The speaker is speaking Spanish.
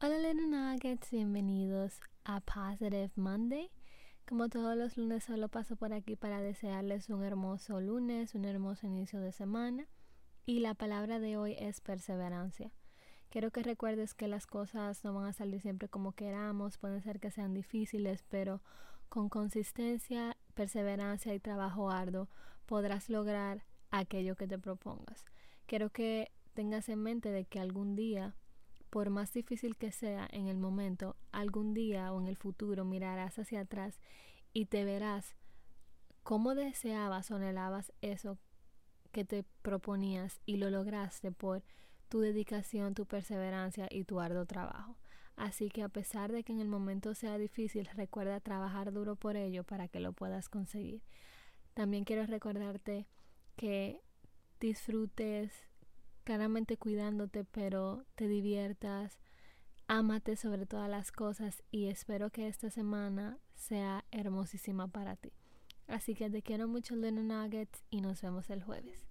Hola Little Nuggets, bienvenidos a Positive Monday. Como todos los lunes solo paso por aquí para desearles un hermoso lunes, un hermoso inicio de semana y la palabra de hoy es perseverancia. Quiero que recuerdes que las cosas no van a salir siempre como queramos, pueden ser que sean difíciles, pero con consistencia, perseverancia y trabajo arduo podrás lograr aquello que te propongas. Quiero que tengas en mente de que algún día, por más difícil que sea en el momento, algún día o en el futuro mirarás hacia atrás y te verás cómo deseabas o anhelabas eso que te proponías y lo lograste por tu dedicación, tu perseverancia y tu arduo trabajo. Así que a pesar de que en el momento sea difícil, recuerda trabajar duro por ello para que lo puedas conseguir. También quiero recordarte que disfrutes claramente cuidándote, pero te diviertas, ámate sobre todas las cosas y espero que esta semana sea hermosísima para ti. Así que te quiero mucho, Luna Nuggets, y nos vemos el jueves.